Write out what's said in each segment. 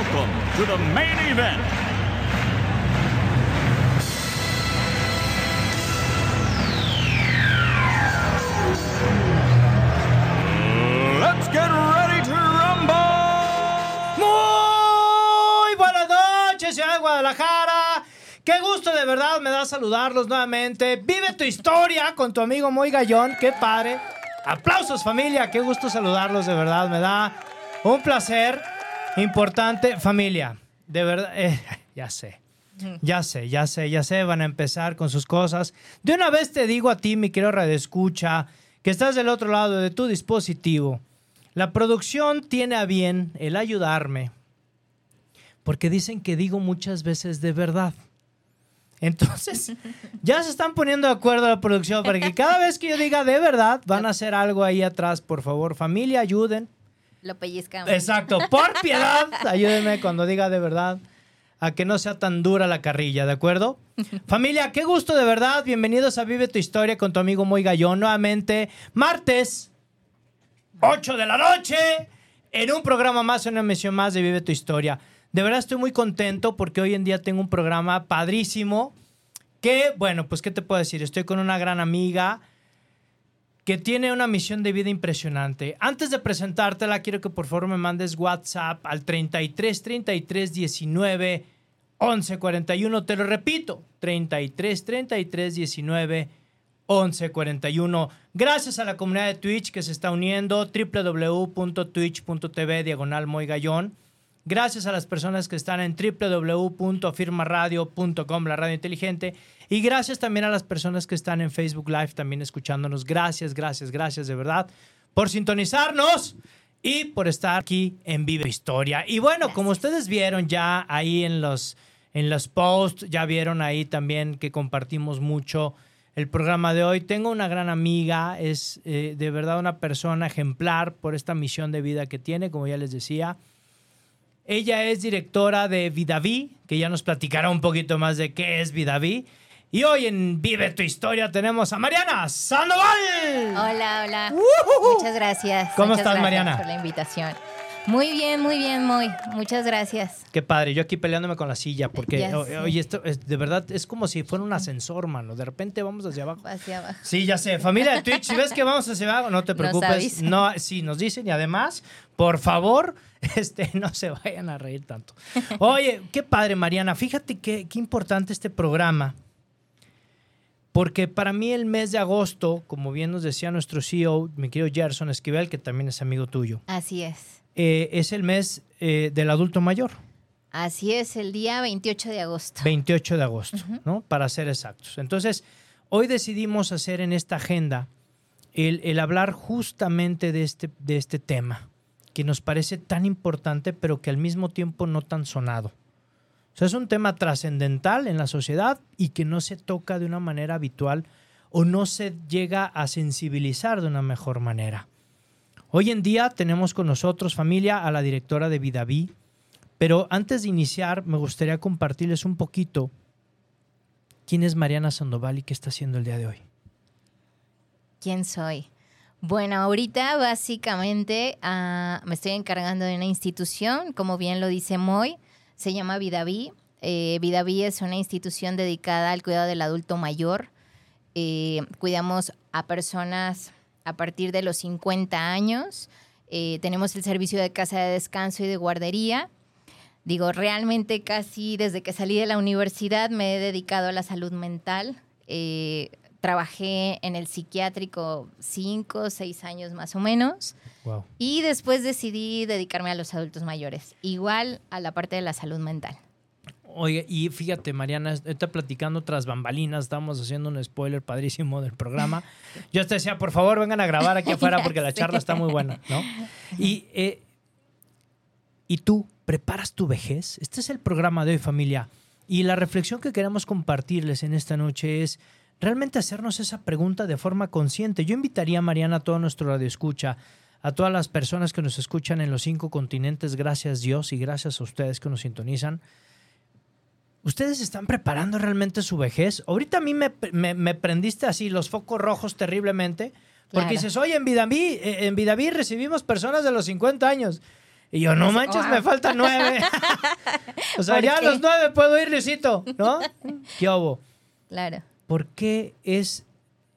welcome to the main event. Let's get ready to rumble! Muy buenas noches, ciudad de Guadalajara. Qué gusto de verdad me da saludarlos nuevamente. Vive tu historia con tu amigo Moy Gallón. Qué padre. Aplausos familia. Qué gusto saludarlos de verdad. Me da un placer importante. Familia, de verdad. eh, ya sé. Ya sé, ya sé, ya sé, van a empezar con sus cosas. De una vez te digo a ti, mi querido Radio Escucha, que estás del otro lado de tu dispositivo. La producción tiene a bien el ayudarme, porque dicen que digo muchas veces de verdad. Entonces, ya se están poniendo de acuerdo la producción para que cada vez que yo diga de verdad, van a hacer algo ahí atrás, por favor. Familia, ayuden. Lo pellizcamos. Exacto, por piedad, ayúdenme cuando diga de verdad, a que no sea tan dura la carrilla, ¿de acuerdo? Familia, qué gusto de verdad, bienvenidos a Vive tu Historia con tu amigo Muy Gallón, nuevamente, martes, 8 de la noche, en un programa más, en una emisión más de Vive tu Historia. De verdad estoy muy contento porque hoy en día tengo un programa padrísimo, que, bueno, pues, ¿qué te puedo decir? Estoy con una gran amiga, que tiene una misión de vida impresionante. Antes de presentártela, quiero que por favor me mandes WhatsApp al 33 33 19 11 41. Te lo repito, 33 33 19 11 41. Gracias a la comunidad de Twitch que se está uniendo, www.twitch.tv diagonal Moy Gallón. Gracias a las personas que están en www.firmaradio.com, la radio inteligente. Y gracias también a las personas que están en Facebook Live también escuchándonos. Gracias, gracias, gracias de verdad por sintonizarnos y por estar aquí en Vive Historia. Y bueno, como ustedes vieron ya ahí en los, en los posts, ya vieron ahí también que compartimos mucho el programa de hoy. Tengo una gran amiga, es eh, de verdad una persona ejemplar por esta misión de vida que tiene, como ya les decía. Ella es directora de Vidaví, que ya nos platicará un poquito más de qué es Vidaví. Y hoy en Vive tu Historia tenemos a Mariana Sandoval. Hola, hola. Muchas gracias. ¿Cómo Muchas estás, gracias Mariana? Por la invitación. Muy bien, muy bien, muy. Muchas gracias. Qué padre, yo aquí peleándome con la silla, porque oye, esto es, de verdad es como si fuera un ascensor, mano. De repente vamos hacia abajo. Hacia abajo. Sí, ya sé. Familia de Twitch, si ves que vamos hacia abajo, no te preocupes. No, sí, nos dicen y además, por favor, este, no se vayan a reír tanto. Oye, qué padre, Mariana. Fíjate qué, qué importante este programa. Porque para mí el mes de agosto, como bien nos decía nuestro CEO, mi querido Gerson Esquivel, que también es amigo tuyo, Así es. Eh, es el mes eh, del adulto mayor. Así es, el día 28 de agosto. 28 de agosto, ¿no? Para ser exactos. Entonces, hoy decidimos hacer en esta agenda el, el hablar justamente de este, de este tema, que nos parece tan importante, pero que al mismo tiempo no tan sonado. O sea, es un tema trascendental en la sociedad y que no se toca de una manera habitual o no se llega a sensibilizar de una mejor manera. Hoy en día tenemos con nosotros, familia, a la directora de Vidaví, pero antes de iniciar, me gustaría compartirles un poquito quién es Mariana Sandoval y qué está haciendo el día de hoy. ¿Quién soy? Bueno, ahorita básicamente ah, me estoy encargando de una institución, como bien lo dice Moy, se llama Vidaví. Eh, Vidaví es una institución dedicada al cuidado del adulto mayor. Eh, cuidamos a personas a partir de los 50 años. Eh, tenemos el servicio de casa de descanso y de guardería. Digo, realmente casi desde que salí de la universidad me he dedicado a la salud mental. Eh, trabajé en el psiquiátrico cinco, seis años más o menos. Wow. Y después decidí dedicarme a los adultos mayores, igual a la parte de la salud mental. Oye, y fíjate, Mariana, está platicando tras bambalinas, estamos haciendo un spoiler padrísimo del programa. Yo te decía, por favor, vengan a grabar aquí afuera porque la charla está muy buena, ¿no? Y, eh, ¿Y tú preparas tu vejez? Este es el programa de hoy, familia. Y la reflexión que queremos compartirles en esta noche es realmente hacernos esa pregunta de forma consciente. Yo invitaría a Mariana, a todo nuestro radio escucha, a todas las personas que nos escuchan en los cinco continentes, gracias Dios y gracias a ustedes que nos sintonizan. ¿Ustedes están preparando realmente su vejez? Ahorita a mí me, me, prendiste así los focos rojos terriblemente, porque dices, oye, en Vidaví, eh, en Vidaví recibimos personas de los 50 años. Y yo, no manches, me faltan nueve. o sea, ya a los nueve puedo ir, Luisito, ¿no? ¿Qué hubo? Claro. ¿Por qué es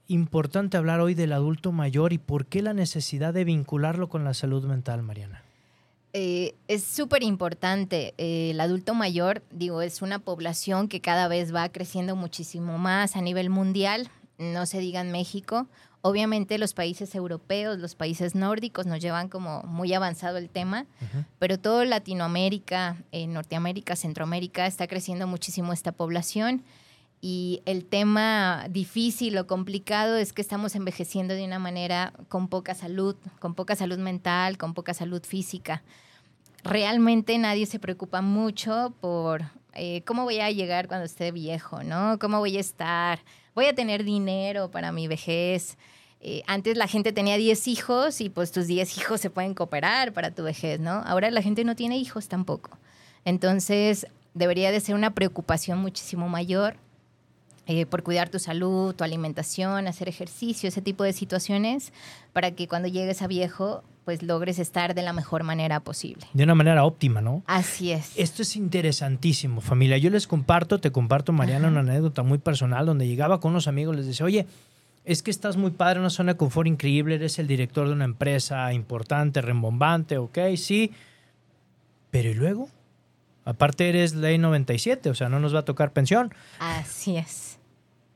importante hablar hoy del adulto mayor y por qué la necesidad de vincularlo con la salud mental, Mariana? Eh, es súper importante. Eh, el adulto mayor, digo, es una población que cada vez va creciendo muchísimo más a nivel mundial, no se diga en México. Obviamente los países europeos, los países nórdicos nos llevan como muy avanzado el tema, pero todo Latinoamérica, eh, Norteamérica, Centroamérica está creciendo muchísimo esta población y el tema difícil o complicado es que estamos envejeciendo de una manera con poca salud, con poca salud mental, con poca salud física. Realmente nadie se preocupa mucho por eh, cómo voy a llegar cuando esté viejo, ¿no? ¿Cómo voy a estar? ¿Voy a tener dinero para mi vejez? Eh, antes la gente tenía 10 hijos y pues tus 10 hijos se pueden cooperar para tu vejez, ¿no? Ahora la gente no tiene hijos tampoco. Entonces debería de ser una preocupación muchísimo mayor eh, por cuidar tu salud, tu alimentación, hacer ejercicio, ese tipo de situaciones, para que cuando llegues a viejo pues logres estar de la mejor manera posible. De una manera óptima, ¿no? Así es. Esto es interesantísimo, familia. Yo les comparto, te comparto, Mariana, una anécdota muy personal donde llegaba con unos amigos, les decía, oye, es que estás muy padre, una zona de confort increíble, eres el director de una empresa importante, rembombante, ok, sí. Pero ¿y luego? Aparte eres ley 97, o sea, no nos va a tocar pensión. Así es.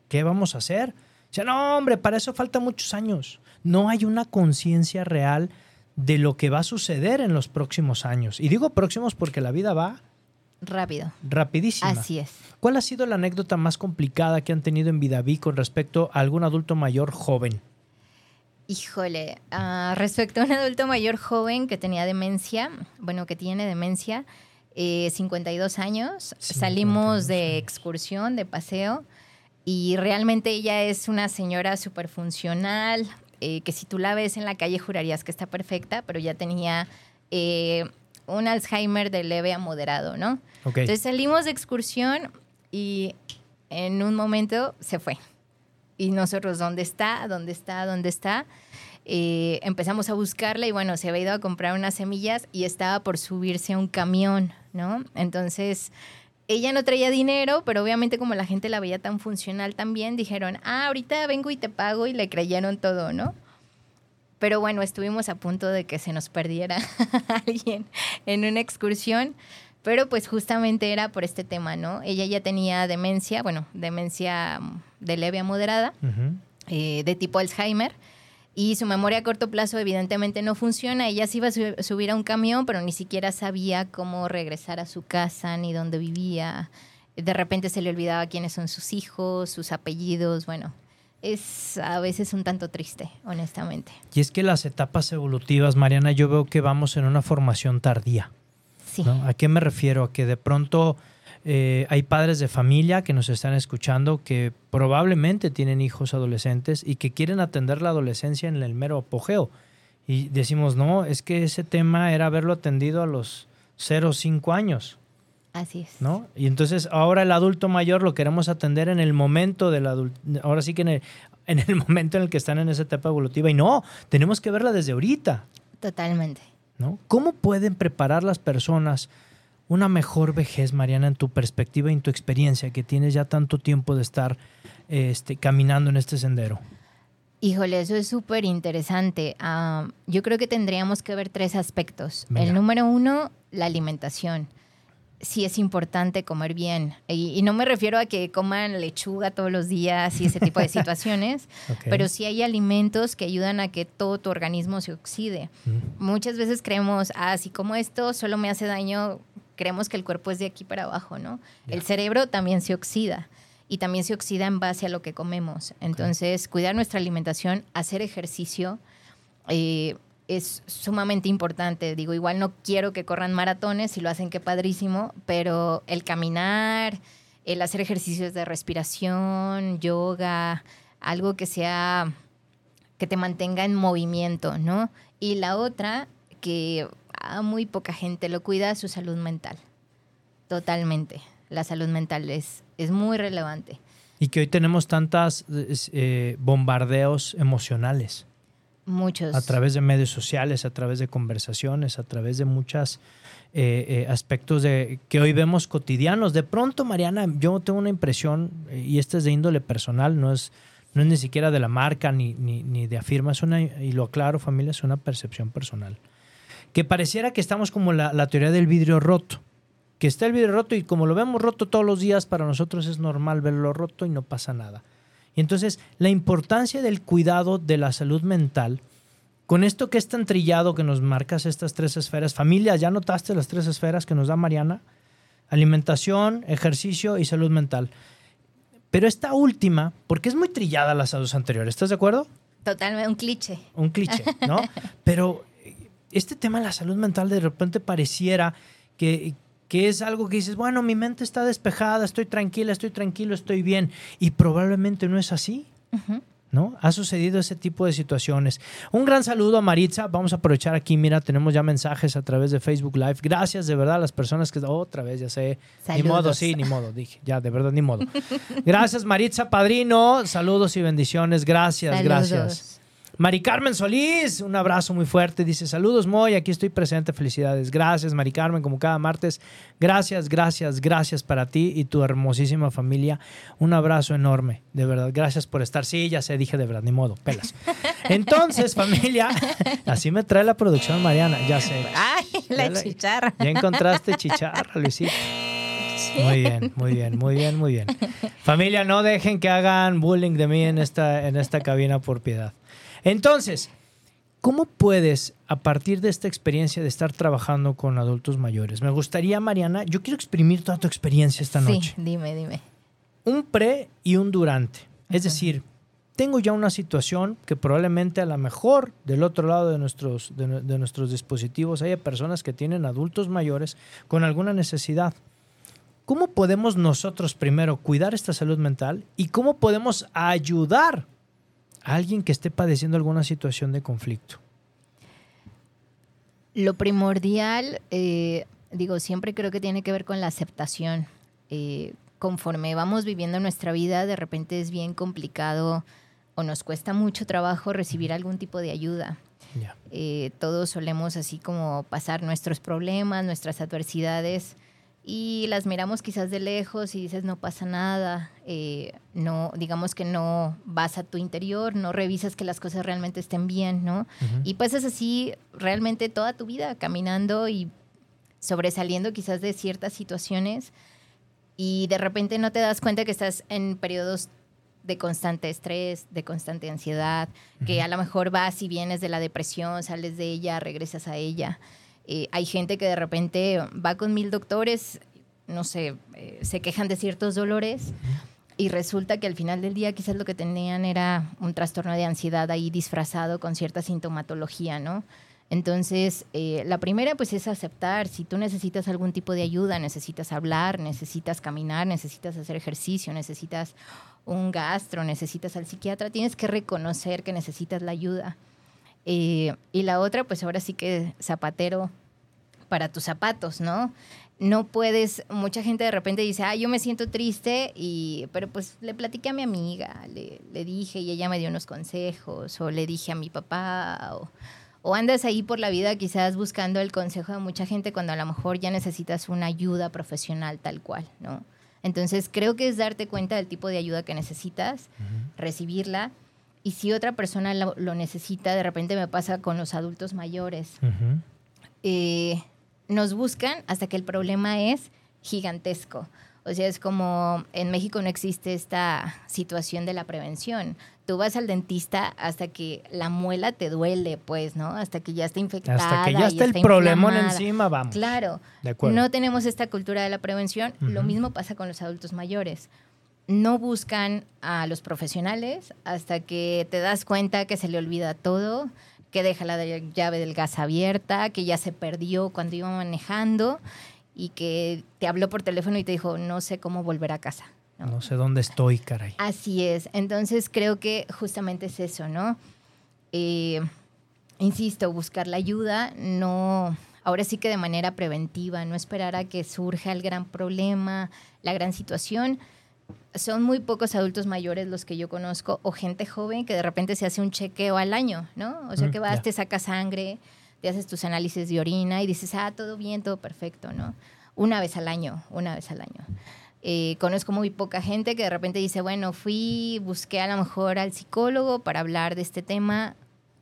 ¿Qué vamos a hacer? O sea, no, hombre, para eso falta muchos años. No hay una conciencia real de lo que va a suceder en los próximos años. Y digo próximos porque la vida va Rápido. Rapidísima. Así es. ¿Cuál ha sido la anécdota más complicada que han tenido en Vidaví con respecto a algún adulto mayor joven? Híjole, ah, respecto a un adulto mayor joven que tenía demencia, bueno, que tiene demencia, 52 eh, años, salimos de excursión, de paseo, y realmente ella es una señora súper funcional, eh, que si tú la ves en la calle jurarías que está perfecta, pero ya tenía eh, un Alzheimer de leve a moderado, ¿no? Entonces salimos de excursión y en un momento se fue. Y nosotros, ¿dónde está? ¿Dónde está? ¿Dónde está? Eh, empezamos a buscarla y bueno, se había ido a comprar unas semillas y estaba por subirse a un camión, ¿no? Entonces, ella no traía dinero, pero obviamente como la gente la veía tan funcional también, dijeron, ah, ahorita vengo y te pago y le creyeron todo, ¿no? Pero bueno, estuvimos a punto de que se nos perdiera alguien en una excursión, pero pues justamente era por este tema, ¿no? Ella ya tenía demencia, bueno, demencia de leve a moderada, eh, de tipo Alzheimer, y su memoria a corto plazo evidentemente no funciona. Ella se iba a subir a un camión, pero ni siquiera sabía cómo regresar a su casa ni dónde vivía. De repente se le olvidaba quiénes son sus hijos, sus apellidos, bueno, es a veces un tanto triste, honestamente. Y es que las etapas evolutivas, Mariana, yo veo que vamos en una formación tardía. Sí. ¿A qué me refiero? A que de pronto eh, hay padres de familia que nos están escuchando que probablemente tienen hijos adolescentes y que quieren atender la adolescencia en el mero apogeo. Y decimos, no, es que ese tema era haberlo atendido a los 0 o 5 años. Así es. ¿No? Y entonces ahora el adulto mayor lo queremos atender en el momento del adulto, ahora sí que en el, en el momento en el que están en esa etapa evolutiva. Y no, tenemos que verla desde ahorita. Totalmente. ¿No? ¿Cómo pueden preparar las personas una mejor vejez, Mariana, en tu perspectiva y en tu experiencia, que tienes ya tanto tiempo de estar este, caminando en este sendero? Híjole, eso es súper interesante. Ah, yo creo que tendríamos que ver tres aspectos. El número uno, la alimentación sí es importante comer bien. Y, no me refiero a que coman lechuga todos los días y ese tipo de situaciones, pero sí hay alimentos que ayudan a que todo tu organismo se oxide. Muchas veces creemos, ah, si como esto solo me hace daño, creemos que el cuerpo es de aquí para abajo, ¿no? El cerebro también se oxida y también se oxida en base a lo que comemos. Entonces, cuidar nuestra alimentación, hacer ejercicio. Eh, es sumamente importante. Digo, igual no quiero que corran maratones, si lo hacen, qué padrísimo, pero el caminar, el hacer ejercicios de respiración, yoga, algo que sea, que te mantenga en movimiento, ¿no? Y la otra, que a muy poca gente lo cuida, su salud mental. Totalmente. La salud mental es, es muy relevante. Y que hoy tenemos tantos eh, bombardeos emocionales. Muchos. A través de medios sociales, a través de conversaciones, a través de muchos eh, eh, aspectos de, que hoy vemos cotidianos. De pronto, Mariana, yo tengo una impresión, y esta es de índole personal, no es, no es ni siquiera de la marca ni, ni, de afirma, es una, y lo aclaro familia, es una percepción personal. Que pareciera que estamos como la, la teoría del vidrio roto que está el vidrio roto y como lo vemos roto todos los días, para nosotros es normal verlo roto y no pasa nada. Y entonces, la importancia del cuidado de la salud mental, con esto que es tan trillado que nos marcas estas tres esferas, familia, ¿ya notaste las tres esferas que nos da Mariana? Alimentación, ejercicio y salud mental. Pero esta última, porque es muy trillada las dos anteriores, ¿estás de acuerdo? Totalmente, un cliché. Un cliché, ¿no? Pero este tema de la salud mental de repente pareciera que, que es algo que dices, bueno, mi mente está despejada, estoy tranquila, estoy tranquilo, estoy bien. Y probablemente no es así. ¿No? Ha sucedido ese tipo de situaciones. Un gran saludo a Maritza. Vamos a aprovechar aquí. Mira, tenemos ya mensajes a través de Facebook Live. Gracias de verdad a las personas que. Otra vez, ya sé. Ni modo, sí, ni modo. Dije, ya, de verdad, ni modo. Gracias, Maritza Padrino. Saludos y bendiciones. Gracias, gracias. Mari Carmen Solís, un abrazo muy fuerte. Dice: Saludos, Moy, aquí estoy presente. Felicidades. Gracias, Mari Carmen, como cada martes. Gracias, gracias, gracias para ti y tu hermosísima familia. Un abrazo enorme, de verdad. Gracias por estar. Sí, ya sé, dije de verdad, ni modo, pelas. Entonces, familia, así me trae la producción, Mariana, ya sé. Ay, la chicharra. Ya encontraste chicharra, Luisito. Muy bien, muy bien, muy bien, muy bien. Familia, no dejen que hagan bullying de mí en esta, en esta cabina por piedad. Entonces, ¿cómo puedes, a partir de esta experiencia de estar trabajando con adultos mayores? Me gustaría, Mariana, yo quiero exprimir toda tu experiencia esta noche. Sí, dime, dime. Un pre y un durante. Es decir, tengo ya una situación que probablemente a lo mejor del otro lado de nuestros, de, de nuestros dispositivos haya personas que tienen adultos mayores con alguna necesidad. ¿Cómo podemos nosotros primero cuidar esta salud mental y cómo podemos ayudar alguien que esté padeciendo alguna situación de conflicto? Lo primordial, eh, digo, siempre creo que tiene que ver con la aceptación. Eh, conforme vamos viviendo nuestra vida, de repente es bien complicado o nos cuesta mucho trabajo recibir algún tipo de ayuda. Eh, todos solemos así como pasar nuestros problemas, nuestras adversidades y las miramos quizás de lejos y dices no pasa nada, eh, no, digamos que no vas a tu interior, no revisas que las cosas realmente estén bien, ¿no? Y es así realmente toda tu vida, caminando y sobresaliendo quizás de ciertas situaciones y de repente no te das cuenta que estás en periodos de constante estrés, de constante ansiedad, que a lo mejor vas y vienes de la depresión, sales de ella, regresas a ella. Eh, hay gente que de repente va con mil doctores, no sé, eh, se quejan de ciertos dolores y resulta que al final del día quizás lo que tenían era un trastorno de ansiedad ahí disfrazado con cierta sintomatología, ¿no? Entonces, eh, la primera pues es aceptar, si tú necesitas algún tipo de ayuda, necesitas hablar, necesitas caminar, necesitas hacer ejercicio, necesitas un gastro, necesitas al psiquiatra, tienes que reconocer que necesitas la ayuda. Eh, y la otra, pues ahora sí que zapatero para tus zapatos, ¿no? No puedes, mucha gente de repente dice, ah, yo me siento triste, y, pero pues le platiqué a mi amiga, le, le dije y ella me dio unos consejos, o le dije a mi papá, o, o andas ahí por la vida quizás buscando el consejo de mucha gente cuando a lo mejor ya necesitas una ayuda profesional tal cual, ¿no? Entonces creo que es darte cuenta del tipo de ayuda que necesitas, recibirla y si otra persona lo, necesita, de repente me pasa con los adultos mayores. Eh, nos buscan hasta que el problema es gigantesco. O sea, es como en México no existe esta situación de la prevención. Tú vas al dentista hasta que la muela te duele, pues, ¿no? Hasta que ya está infectada. Hasta que ya está el problema encima, vamos. Claro. no tenemos esta cultura de la prevención. Lo mismo pasa con los adultos mayores no buscan a los profesionales hasta que te das cuenta que se le olvida todo, que deja la llave del gas abierta, que ya se perdió cuando iba manejando y que te habló por teléfono y te dijo, no sé cómo volver a casa. No, sé dónde estoy, caray. Así es. Entonces creo que justamente es eso, ¿no? Eh, insisto, buscar la ayuda, no, ahora sí que de manera preventiva, no esperar a que surja el gran problema, la gran situación. Son muy pocos adultos mayores los que yo conozco o gente joven que de repente se hace un chequeo al año, ¿no? O sea, que vas, te sacas sangre, te haces tus análisis de orina y dices, ah, todo bien, todo perfecto, ¿no? Una vez al año, una vez al año. Eh, conozco muy poca gente que de repente dice, bueno, fui, busqué a lo mejor al psicólogo para hablar de este tema.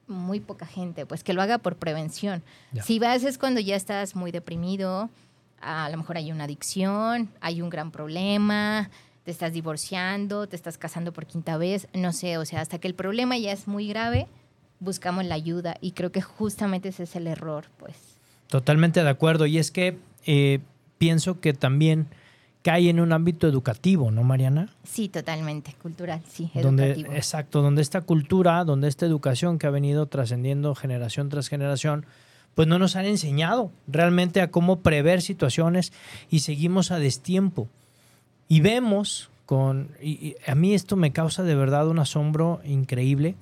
Muy poca gente, pues que lo haga por prevención. Si vas es cuando ya estás muy deprimido, a lo mejor hay una adicción, hay un gran problema, te estás divorciando, te estás casando por quinta vez, no sé, o sea, hasta que el problema ya es muy grave, buscamos la ayuda y creo que justamente ese es el error, pues. Totalmente de acuerdo y es que eh, pienso que también cae en un ámbito educativo, ¿no, Mariana? Sí, totalmente, cultural, sí, educativo. exacto, donde esta cultura, donde esta educación que ha venido trascendiendo generación tras generación, pues no nos han enseñado realmente a cómo prever situaciones y seguimos a destiempo. Y vemos con, y a mí esto me causa de verdad un asombro increíble,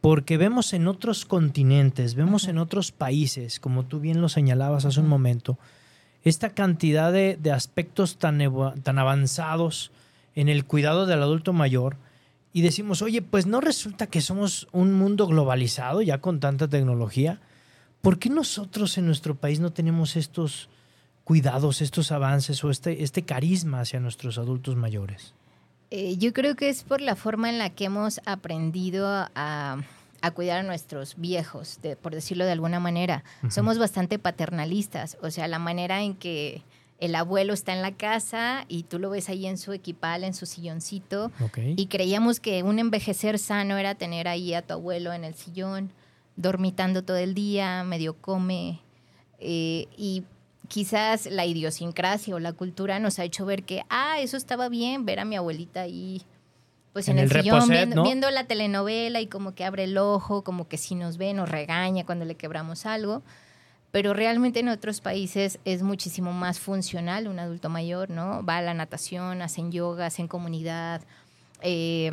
porque vemos en otros continentes, vemos en otros países, como tú bien lo señalabas hace un momento, esta cantidad de, aspectos tan, tan avanzados en el cuidado del adulto mayor y decimos, oye, pues no resulta que somos un mundo globalizado ya con tanta tecnología. ¿Por qué nosotros en nuestro país no tenemos estos cuidados, estos avances o este, este carisma hacia nuestros adultos mayores? Eh, yo creo que es por la forma en la que hemos aprendido a a cuidar a nuestros viejos, por decirlo de alguna manera. Somos bastante paternalistas, o sea, la manera en que el abuelo está en la casa y tú lo ves ahí en su equipal, en su silloncito, y creíamos que un envejecer sano era tener ahí a tu abuelo en el sillón, dormitando todo el día, medio come, eh, y quizás la idiosincrasia o la cultura nos ha hecho ver que, ah, eso estaba bien, ver a mi abuelita ahí pues en, el, sillón viendo, la telenovela y como que abre el ojo, como que si nos ve nos regaña cuando le quebramos algo. Pero realmente en otros países es muchísimo más funcional un adulto mayor, ¿no? Va a la natación, hacen yoga, hacen comunidad, eh,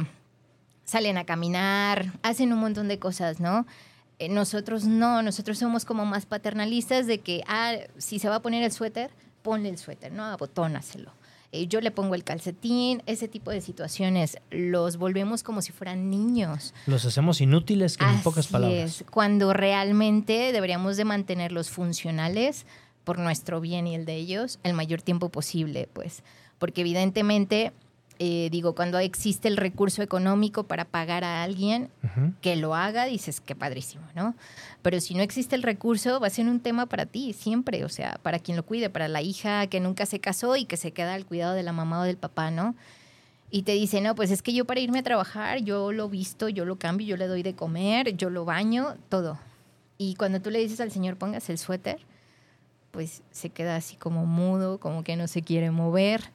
salen a caminar, hacen un montón de cosas, ¿no? Eh, nosotros no, nosotros somos como más paternalistas de que, ah, si se va a poner el suéter, ponle el suéter, ¿no? Abotónaselo. Eh, yo le pongo el calcetín, ese tipo de situaciones, los volvemos como si fueran niños. Los hacemos inútiles, que en pocas palabras. Es, cuando realmente deberíamos de mantenerlos funcionales por nuestro bien y el de ellos el mayor tiempo posible, pues, porque evidentemente eh, digo, cuando existe el recurso económico para pagar a alguien que lo haga, dices, qué padrísimo, ¿no? Pero si no existe el recurso, va a ser un tema para ti, siempre, o sea, para quien lo cuide, para la hija que nunca se casó y que se queda al cuidado de la mamá o del papá, ¿no? Y te dice, no, pues es que yo para irme a trabajar, yo lo visto, yo lo cambio, yo le doy de comer, yo lo baño, todo. Y cuando tú le dices al señor, pongas el suéter, pues se queda así como mudo, como que no se quiere mover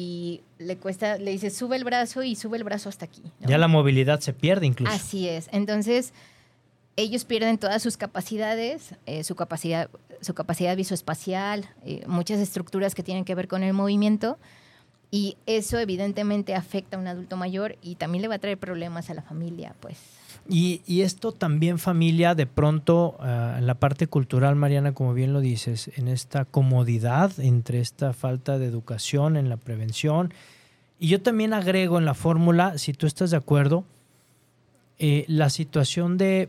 y le cuesta, le dice, sube el brazo y sube el brazo hasta aquí. Ya la movilidad se pierde incluso. Así es. Entonces, ellos pierden todas sus capacidades, eh, su, capacidad, su capacidad visoespacial, eh, muchas estructuras que tienen que ver con el movimiento. Y eso evidentemente afecta a un adulto mayor y también le va a traer problemas a la familia, pues. Y, esto también familia, de pronto, ah, en la parte cultural, Mariana, como bien lo dices, en esta comodidad entre esta falta de educación en la prevención. Y yo también agrego en la fórmula, si tú estás de acuerdo, eh, la situación de,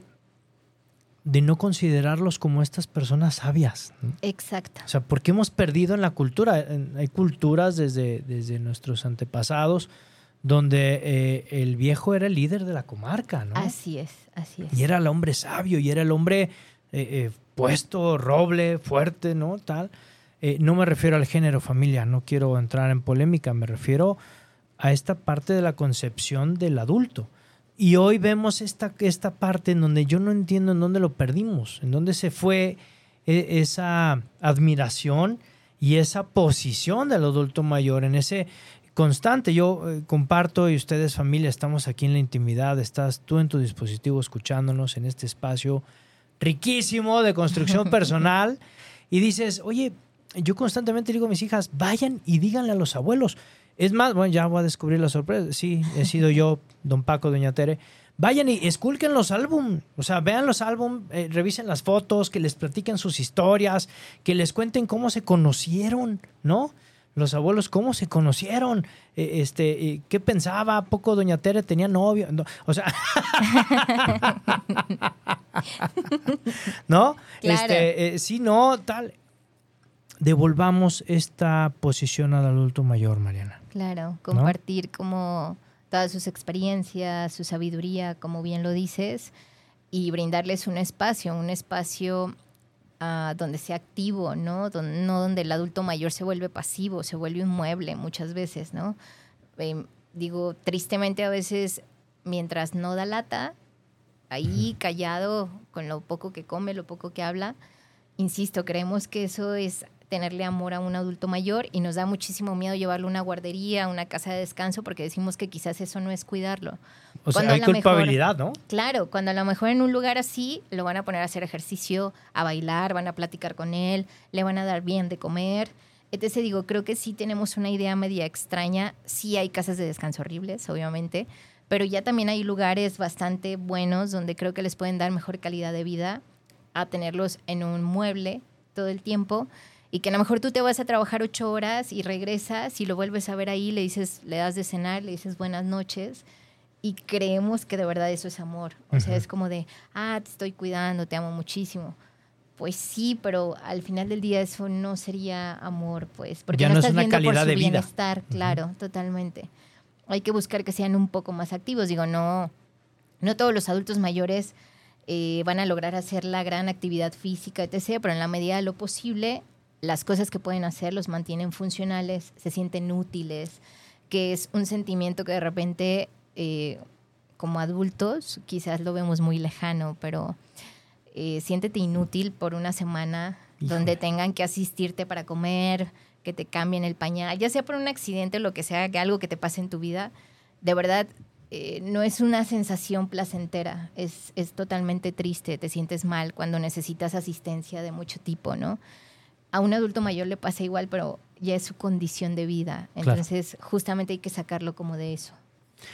de no considerarlos como estas personas sabias. Exacto. O sea, porque hemos perdido en la cultura. Hay culturas desde, desde nuestros antepasados donde eh, el viejo era el líder de la comarca, ¿no? Así es, así es. Y era el hombre sabio, y era el hombre eh, eh, puesto, roble, fuerte, ¿no? Tal. no me refiero al género familia, no quiero entrar en polémica, me refiero a esta parte de la concepción del adulto. Y hoy vemos esta, esta parte en donde yo no entiendo en dónde lo perdimos, en dónde se fue esa admiración y esa posición del adulto mayor, en ese constante. Yo eh, comparto y ustedes familia, estamos aquí en la intimidad, estás tú en tu dispositivo escuchándonos en este espacio riquísimo de construcción personal y dices, oye, yo constantemente digo a mis hijas, vayan y díganle a los abuelos. Es más, bueno, ya voy a descubrir la sorpresa. Sí, he sido yo, don Paco, doña Tere. Vayan y esculquen los álbumes, o sea, vean los álbumes, eh, revisen las fotos, que les platiquen sus historias, que les cuenten cómo se conocieron, ¿no? Los abuelos, cómo se conocieron, eh, este, qué pensaba, poco doña Tere tenía novio, no, o sea, ¿no? Claro. Este, eh, sí, no, tal. Devolvamos esta posición al adulto mayor, Mariana. Claro, compartir como todas sus experiencias, su sabiduría, como bien lo dices, y brindarles un espacio, un espacio ah, donde sea activo, ¿no? Don- no donde el adulto mayor se vuelve pasivo, se vuelve un mueble muchas veces, ¿no? Em, digo, tristemente a veces, mientras no da lata, ahí callado, con lo poco que come, lo poco que habla, insisto, creemos que eso es tenerle amor a un adulto mayor y nos da muchísimo miedo llevarlo a una guardería, a una casa de descanso, porque decimos que quizás eso no es cuidarlo. O sea, Cuando a hay mejor- culpabilidad, ¿no? Claro, cuando a lo mejor en un lugar así lo van a poner a hacer ejercicio, a bailar, van a platicar con él, le van a dar bien de comer. Entonces digo, creo que sí tenemos una idea media extraña. Sí hay casas de descanso horribles, obviamente, pero ya también hay lugares bastante buenos donde creo que les pueden dar mejor calidad de vida a tenerlos en un mueble todo el tiempo y que a lo mejor tú te vas a trabajar ocho horas y regresas y lo vuelves a ver ahí, le dices, le das de cenar, le dices buenas noches y creemos que de verdad eso es amor. O sea, es como de, ah, te estoy cuidando, te amo muchísimo. Pues sí, pero al final del día eso no sería amor, pues, porque Ya no, no es estás una viendo calidad por su de vida. bienestar, claro, totalmente. Hay que buscar que sean un poco más activos. Digo, no, no todos los adultos mayores eh, van a lograr hacer la gran actividad física, etc., pero en la medida de lo posible, las cosas que pueden hacer los mantienen funcionales, se sienten útiles, que es un sentimiento que de repente, eh, como adultos, quizás lo vemos muy lejano, pero eh, siéntete inútil por una semana donde tengan que asistirte para comer, que te cambien el pañal, ya sea por un accidente o lo que sea, que algo que te pase en tu vida, de verdad eh, no es una sensación placentera, es, es totalmente triste, te sientes mal cuando necesitas asistencia de mucho tipo, ¿no? A un adulto mayor le pasa igual, pero ya es su condición de vida, Claro. entonces justamente hay que sacarlo como de eso.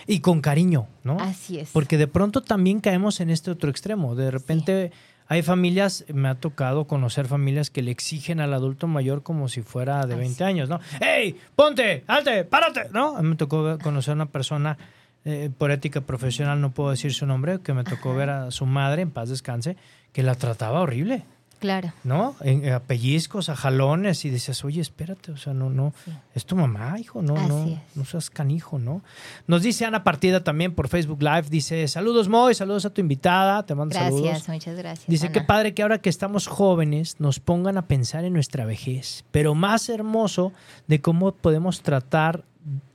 Y con cariño, ¿no? Así es. Porque de pronto también caemos en este otro extremo. De repente hay familias, me ha tocado conocer familias que le exigen al adulto mayor como si fuera de Ay, 20 sí. años, ¿no? ¡Ey! ¡Ponte! ¡Alte! ¡Párate! ¿No? A me tocó conocer una persona, eh, por ética profesional, no puedo decir su nombre, que me tocó ver a su madre, en paz descanse, que la trataba horrible. Claro. ¿no? En, a pellizcos, a jalones y decías, oye, espérate, o sea, no, no, Sí. es tu mamá, hijo, no, Así no, es. no seas canijo, ¿no? Nos dice Ana Partida también por Facebook Live, dice, saludos Moy, saludos a tu invitada, te mando Gracias, saludos. muchas gracias. Dice, qué Ana. padre que ahora que estamos jóvenes nos pongan a pensar en nuestra vejez, pero más hermoso de cómo podemos tratar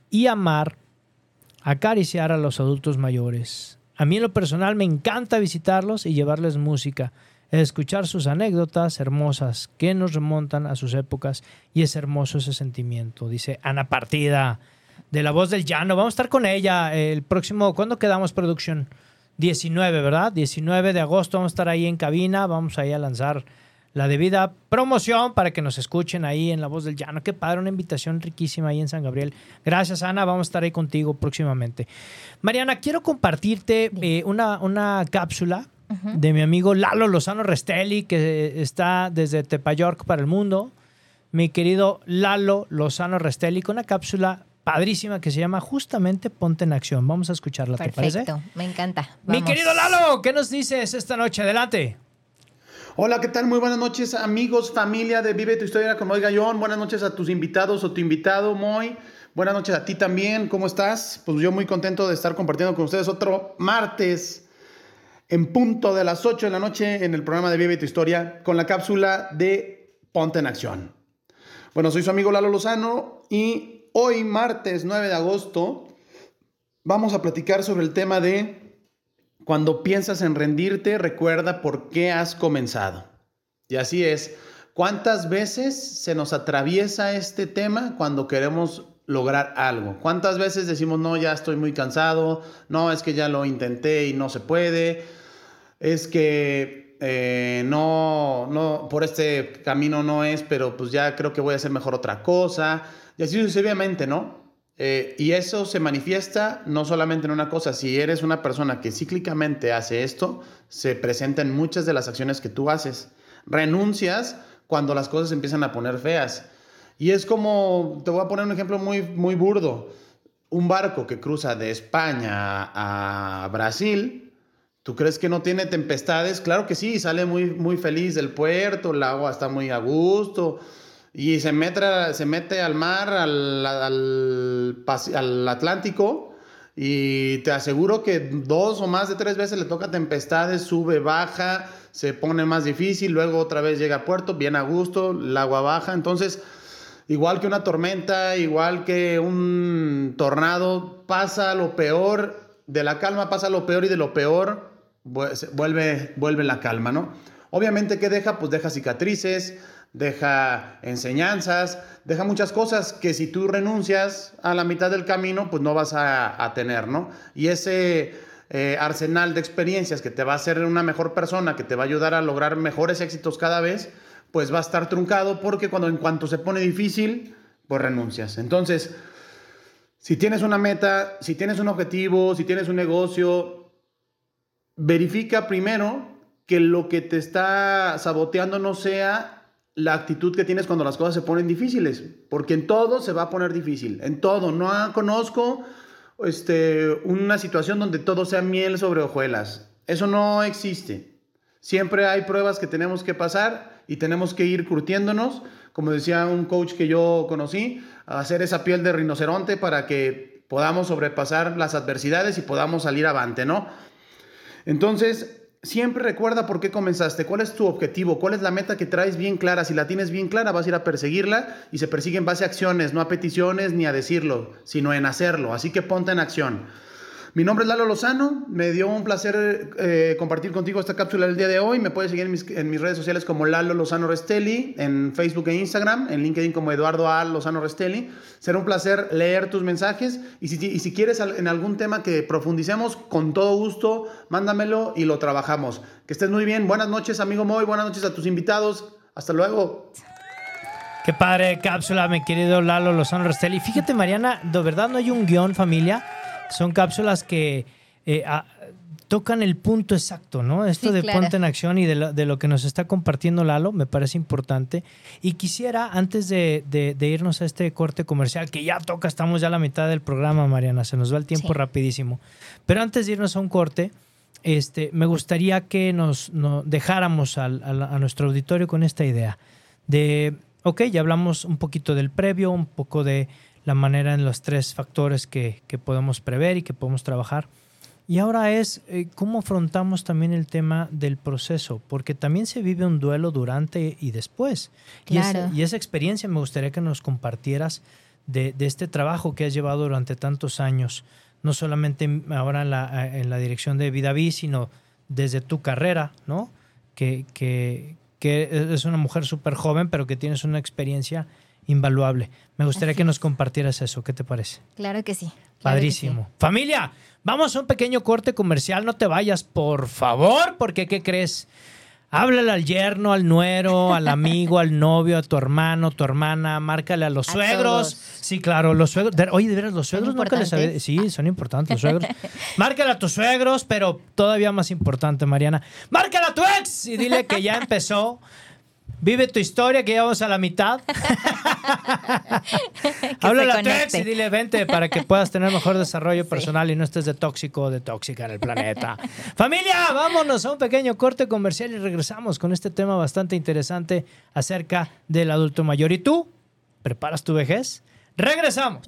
y amar, acariciar a los adultos mayores. A mí en lo personal me encanta visitarlos y llevarles música, escuchar sus anécdotas hermosas que nos remontan a sus épocas y es hermoso ese sentimiento, dice Ana Partida, de La Voz del Llano. Vamos a estar con ella el próximo, ¿cuándo quedamos producción? 19, ¿verdad? 19 de agosto vamos a estar ahí en cabina, vamos ahí a lanzar la debida promoción para que nos escuchen ahí en La Voz del Llano. Qué padre, una invitación riquísima ahí en San Gabriel. Gracias, Ana, vamos a estar ahí contigo próximamente. Mariana, quiero compartirte eh, una, una cápsula de mi amigo Lalo Lozano Restelli, que está desde Tepayork para el mundo. Mi querido Lalo Lozano Restelli, con una cápsula padrísima que se llama justamente Ponte en Acción. Vamos a escucharla, ¿te parece? Perfecto, me encanta. Mi querido Lalo, ¿qué nos dices esta noche? Adelante. Hola, ¿qué tal? Muy buenas noches, amigos, familia de Vive tu Historia con Moy Gallón. Buenas noches a tus invitados o tu invitado, Moy. Buenas noches a ti también. ¿Cómo estás? Pues yo muy contento de estar compartiendo con ustedes otro martes en punto de las 8 de la noche en el programa de Vive tu Historia con la cápsula de Ponte en Acción. Bueno, soy su amigo Lalo Lozano y hoy, martes 9 de agosto, vamos a platicar sobre el tema de cuando piensas en rendirte, recuerda por qué has comenzado. Y así es. ¿Cuántas veces se nos atraviesa este tema cuando queremos lograr algo. ¿Cuántas veces decimos, no, ya estoy muy cansado, no, es que ya lo intenté y no se puede, es que eh, no, no, por este camino no es, pero pues ya creo que voy a hacer mejor otra cosa, y así sucesivamente, ¿no? Eh, y eso se manifiesta no solamente en una cosa, si eres una persona que cíclicamente hace esto, se presenta en muchas de las acciones que tú haces. Renuncias cuando las cosas empiezan a poner feas. Y es como, te voy a poner un ejemplo muy, muy burdo. Un barco que cruza de España a Brasil, ¿tú crees que no tiene tempestades? Claro que sí, sale muy, muy feliz del puerto, el agua está muy a gusto y se mete, se mete al mar, al, al, al Atlántico y te aseguro que dos o más de tres veces le toca tempestades, sube, baja, se pone más difícil, luego otra vez llega a puerto, bien a gusto, el agua baja, entonces igual que una tormenta, igual que un tornado, pasa lo peor, de la calma pasa lo peor y de lo peor vuelve, vuelve la calma, ¿no? Obviamente, ¿qué deja? Pues deja cicatrices, deja enseñanzas, deja muchas cosas que si tú renuncias a la mitad del camino, pues no vas a, tener, ¿no? Y ese eh, arsenal de experiencias que te va a hacer una mejor persona, que te va a ayudar a lograr mejores éxitos cada vez, pues va a estar truncado porque cuando en cuanto se pone difícil, pues renuncias. Entonces, si tienes una meta, si tienes un objetivo, si tienes un negocio, verifica primero que lo que te está saboteando no sea la actitud que tienes cuando las cosas se ponen difíciles, porque en todo se va a poner difícil, en todo. No conozco este, una situación donde todo sea miel sobre hojuelas. Eso no existe. Siempre hay pruebas que tenemos que pasar y tenemos que ir curtiéndonos, como decía un coach que yo conocí, hacer esa piel de rinoceronte para que podamos sobrepasar las adversidades y podamos salir avante, ¿no? Entonces, siempre recuerda por qué comenzaste, cuál es tu objetivo, cuál es la meta que traes bien clara. Si la tienes bien clara, vas a ir a perseguirla y se persigue en base a acciones, no a peticiones ni a decirlo, sino en hacerlo. Así que ponte en acción. Mi nombre es Lalo Lozano, me dio un placer eh, compartir contigo esta cápsula del día de hoy. Me puedes seguir en mis, redes sociales como Lalo Lozano Restelli, en Facebook e Instagram, en LinkedIn como Eduardo A. Lozano Restelli. Será un placer leer tus mensajes y si, y si quieres en algún tema que profundicemos, con todo gusto, mándamelo y lo trabajamos. Que estés muy bien. Buenas noches, amigo Moy. Buenas noches a tus invitados. Hasta luego. Qué padre cápsula, mi querido Lalo Lozano Restelli. Fíjate, Mariana, de verdad no hay un guion, familia son cápsulas que eh, tocan el punto exacto, ¿no? Esto de ponte en acción y de lo, que nos está compartiendo Lalo me parece importante. Y quisiera, antes de, irnos a este corte comercial, que ya toca, estamos ya a la mitad del programa, Mariana, se nos va el tiempo rapidísimo. Pero antes de irnos a un corte, este, me gustaría que nos, dejáramos a nuestro auditorio con esta idea de, ok, ya hablamos un poquito del previo, un poco de la manera en los tres factores que, podemos prever y que podemos trabajar. Y ahora es eh, cómo afrontamos también el tema del proceso, porque también se vive un duelo durante y después. Y, esa, experiencia me gustaría que nos compartieras de, este trabajo que has llevado durante tantos años, no solamente ahora en la, en la dirección de Vidaví, sino desde tu carrera, ¿no? Que, que, que es una mujer súper joven, pero que tienes una experiencia invaluable. Me gustaría que nos compartieras eso. ¿Qué te parece? Claro que sí. Padrísimo. Familia, vamos a un pequeño corte comercial. No te vayas, por favor, porque ¿qué crees? Háblale al yerno, al nuero, al amigo, al novio, a tu hermano, tu hermana, márcale a los suegros. Sí, claro, los suegros. Oye, de veras, los suegros nunca les había... Sí, son importantes los suegros. márcale a tus suegros, pero todavía más importante, Mariana. Márcale a tu ex y dile que ya empezó Vive tu historia, que ya vamos a la mitad. Habla a tu ex y dile, vente para que puedas tener mejor desarrollo personal y no estés de tóxico o de tóxica en el planeta. Familia, vámonos a un pequeño corte comercial y regresamos con este tema bastante interesante acerca del adulto mayor. ¿Y tú? ¿Preparas tu vejez? ¡Regresamos!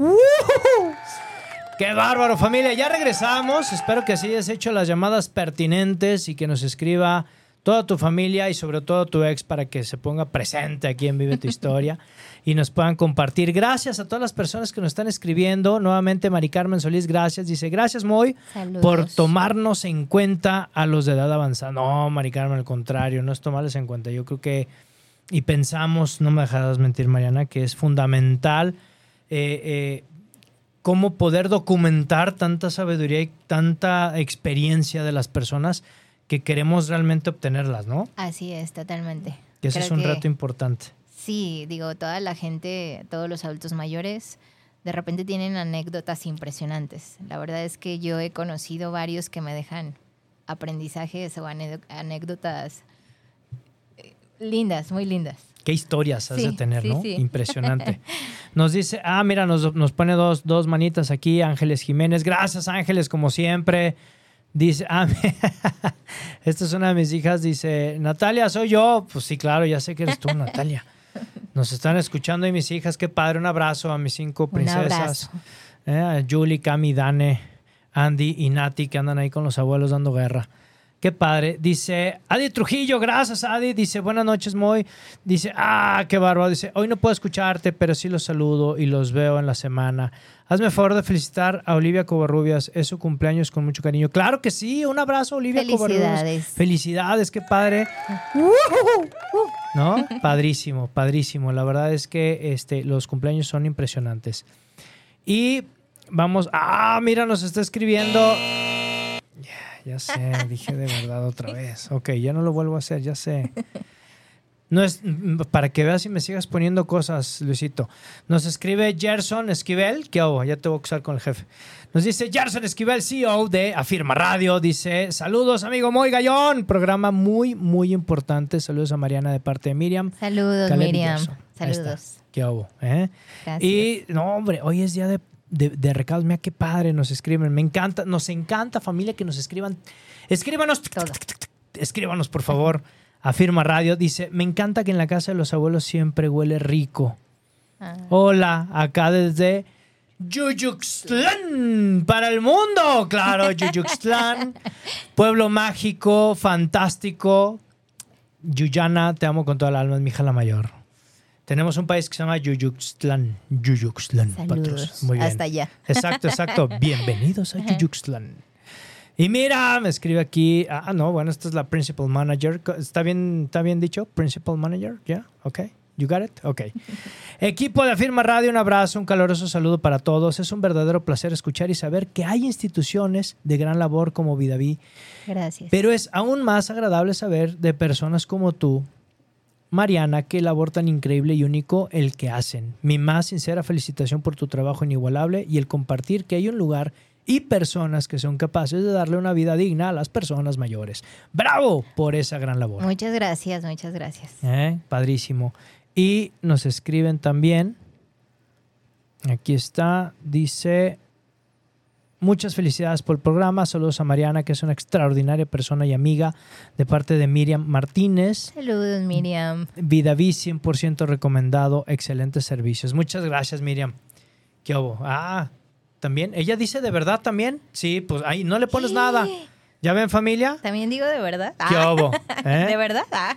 ¡Qué bárbaro, familia! Ya regresamos. Espero que así hayas hecho las llamadas pertinentes y que nos escriba toda tu familia y sobre todo tu ex para que se ponga presente aquí en Vive tu Historia y nos puedan compartir. Gracias a todas las personas que nos están escribiendo. Nuevamente, Mari Carmen Solís, gracias. Dice, gracias, Moy, por tomarnos en cuenta a los de edad avanzada. No, Mari Carmen, al contrario, no es tomarles en cuenta. Yo creo que, y pensamos, no me dejarás mentir, Mariana, que es fundamental. Eh, eh, cómo poder documentar tanta sabiduría y tanta experiencia de las personas que queremos realmente obtenerlas, ¿no? Así es, totalmente. Que ese Creo es un que- reto importante. Sí, digo, toda la gente, todos los adultos mayores, de repente tienen anécdotas impresionantes. La verdad es que yo he conocido varios que me dejan aprendizajes o ané- anécdotas eh, lindas, muy lindas. Qué historias has de tener, sí, ¿no? sí. Impresionante. Nos dice, ah, mira, nos, nos pone dos, dos manitas aquí, Ángeles Jiménez. Gracias, Ángeles, como siempre. Dice, ah, esta es una de mis hijas, dice, Natalia, soy yo. Pues sí, claro, ya sé que eres tú, Natalia. Nos están escuchando y mis hijas, qué padre, un abrazo a mis cinco princesas. Eh, a Julie, Cami, Dane, Andy y Nati que andan ahí con los abuelos dando guerra. Qué padre. Dice Adi Trujillo, gracias Adi. Dice buenas noches, Moy. Dice, ah, qué bárbaro. Dice, hoy no puedo escucharte, pero sí los saludo y los veo en la semana. Hazme favor de felicitar a Olivia Covarrubias. Es su cumpleaños con mucho cariño. Claro que sí. Un abrazo, Olivia Covarrubias. Felicidades. Felicidades, qué padre. ¿No? Padrísimo, padrísimo. La verdad es que este, los cumpleaños son impresionantes. Y vamos. Ah, mira, nos está escribiendo. Ya, ya sé, dije de verdad otra vez. Ok, ya no lo vuelvo a hacer, ya sé. No es para que veas y me sigas poniendo cosas, Luisito. Nos escribe Gerson Esquivel, que hago? ya te voy a acusar con el jefe. Nos dice Gerson Esquivel, CEO de Afirma Radio. Dice: Saludos, amigo Moy Gallón. Programa muy, muy importante. Saludos a Mariana de parte de Miriam. Saludos, Caleb Miriam. Gerson. Saludos. ¿Qué hago? ¿Eh? Y no, hombre, hoy es día de, de, de recados. Mira qué padre nos escriben. Me encanta, nos encanta, familia, que nos escriban. Escríbanos. Todo. Escríbanos, por favor. Afirma Radio. Dice: Me encanta que en la casa de los abuelos siempre huele rico. Ah, Hola, acá desde Yuyuxtlán para el mundo. Claro, Yuyuxtlán. Pueblo mágico, fantástico. Yuyana, te amo con toda el alma, es mi hija la mayor. Tenemos un país que se llama Yuyuxtlán. Yuyuxtlán. Muy bien. Hasta allá. Exacto, exacto. Bienvenidos a Yuyuxtlán. Y mira, me escribe aquí. Ah, no, bueno, esta es la Principal Manager. ¿Está bien, está bien dicho? Principal Manager, ¿ya? Ok. You got it? Ok. Equipo de Afirma Radio, un abrazo, un caloroso saludo para todos. Es un verdadero placer escuchar y saber que hay instituciones de gran labor como Vidaví, Gracias. pero es aún más agradable saber de personas como tú, Mariana, qué labor tan increíble y único el que hacen. Mi más sincera felicitación por tu trabajo inigualable y el compartir que hay un lugar y personas que son capaces de darle una vida digna a las personas mayores. ¡Bravo por esa gran labor! Muchas gracias, muchas gracias. ¿Eh? Padrísimo. Y nos escriben también. Aquí está. Dice. Muchas felicidades por el programa. Saludos a Mariana, que es una extraordinaria persona y amiga de parte de Miriam Martínez. Saludos, Miriam. Vidaví 100% recomendado. Excelentes servicios. Muchas gracias, Miriam. ¿Qué hubo? Ah, también. ¿Ella dice de verdad también? Sí, pues ahí no le pones nada. ¿Ya ven, familia? También digo de verdad. ¿Qué Ah, hubo? ¿Eh? ¿De verdad? Ah.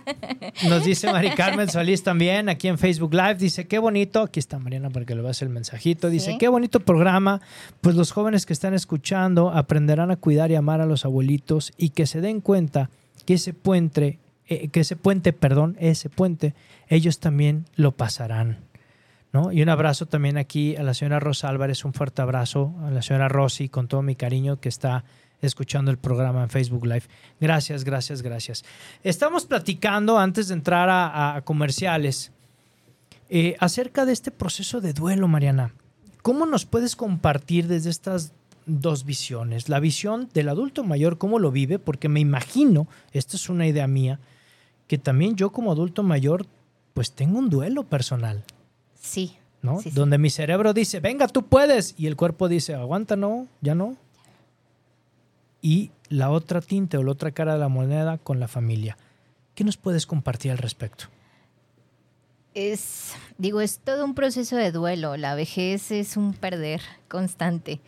Nos dice Mari Carmen Solís también aquí en Facebook Live. Dice, qué bonito. Aquí está Mariana para que le veas el mensajito. Dice, Sí. qué bonito programa. Pues los jóvenes que están escuchando aprenderán a cuidar y amar a los abuelitos y que se den cuenta que ese puente, eh, que ese puente, perdón, ese puente, ellos también lo pasarán. Y un abrazo también aquí a la señora Rosa Álvarez, un fuerte abrazo a la señora Rosy con todo mi cariño que está escuchando el programa en Facebook Live. Gracias, gracias, gracias. Estamos platicando antes de entrar a, a comerciales eh, acerca de este proceso de duelo, Mariana. ¿Cómo nos puedes compartir desde estas dos visiones? La visión del adulto mayor, cómo lo vive, porque me imagino, esta es una idea mía, que también yo como adulto mayor, pues tengo un duelo personal. Sí. ¿no? Sí, sí. Donde mi cerebro dice, venga, tú puedes, y el cuerpo dice, aguanta, no, ya no. Y la otra tinte o la otra cara de la moneda con la familia. ¿Qué nos puedes compartir al respecto? Es, digo, es todo un proceso de duelo. La vejez es un perder constante.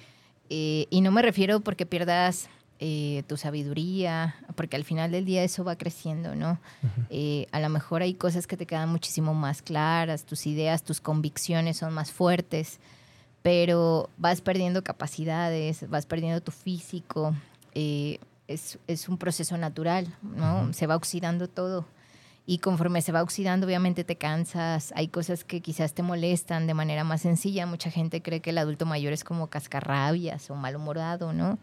Eh, y no me refiero porque pierdas eh, tu sabiduría, porque al final del día eso va creciendo, ¿no? Eh, a lo mejor hay cosas que te quedan muchísimo más claras, tus ideas, tus convicciones son más fuertes, pero vas perdiendo capacidades, vas perdiendo tu físico. eh, es, es un proceso natural, ¿no? Se va oxidando todo. y conforme se va oxidando, obviamente te cansas, hay cosas que quizás te molestan de manera más sencilla. Mucha gente cree que el adulto mayor es como cascarrabias o malhumorado, ¿no?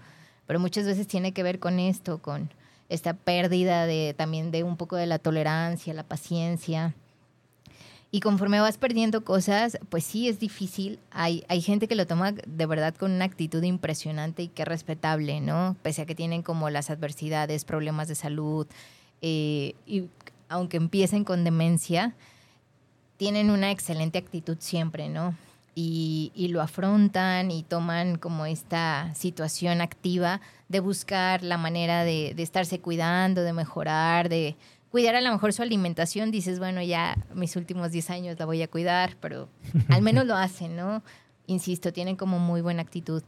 Pero muchas veces tiene que ver con esto, con esta pérdida de también de un poco de la tolerancia, la paciencia. Y conforme vas perdiendo cosas, pues sí es difícil. Hay, hay gente que lo toma de verdad con una actitud impresionante y que respetable, ¿no? Pese a que tienen como las adversidades, problemas de salud, eh, y aunque empiecen con demencia, tienen una excelente actitud siempre, ¿no? Y, lo afrontan y toman como esta situación activa de buscar la manera de, estarse cuidando, de mejorar, de cuidar a lo mejor su alimentación. Dices, bueno, ya mis últimos 10 años la voy a cuidar, pero al menos lo hacen, ¿no? Insisto, tienen como muy buena actitud.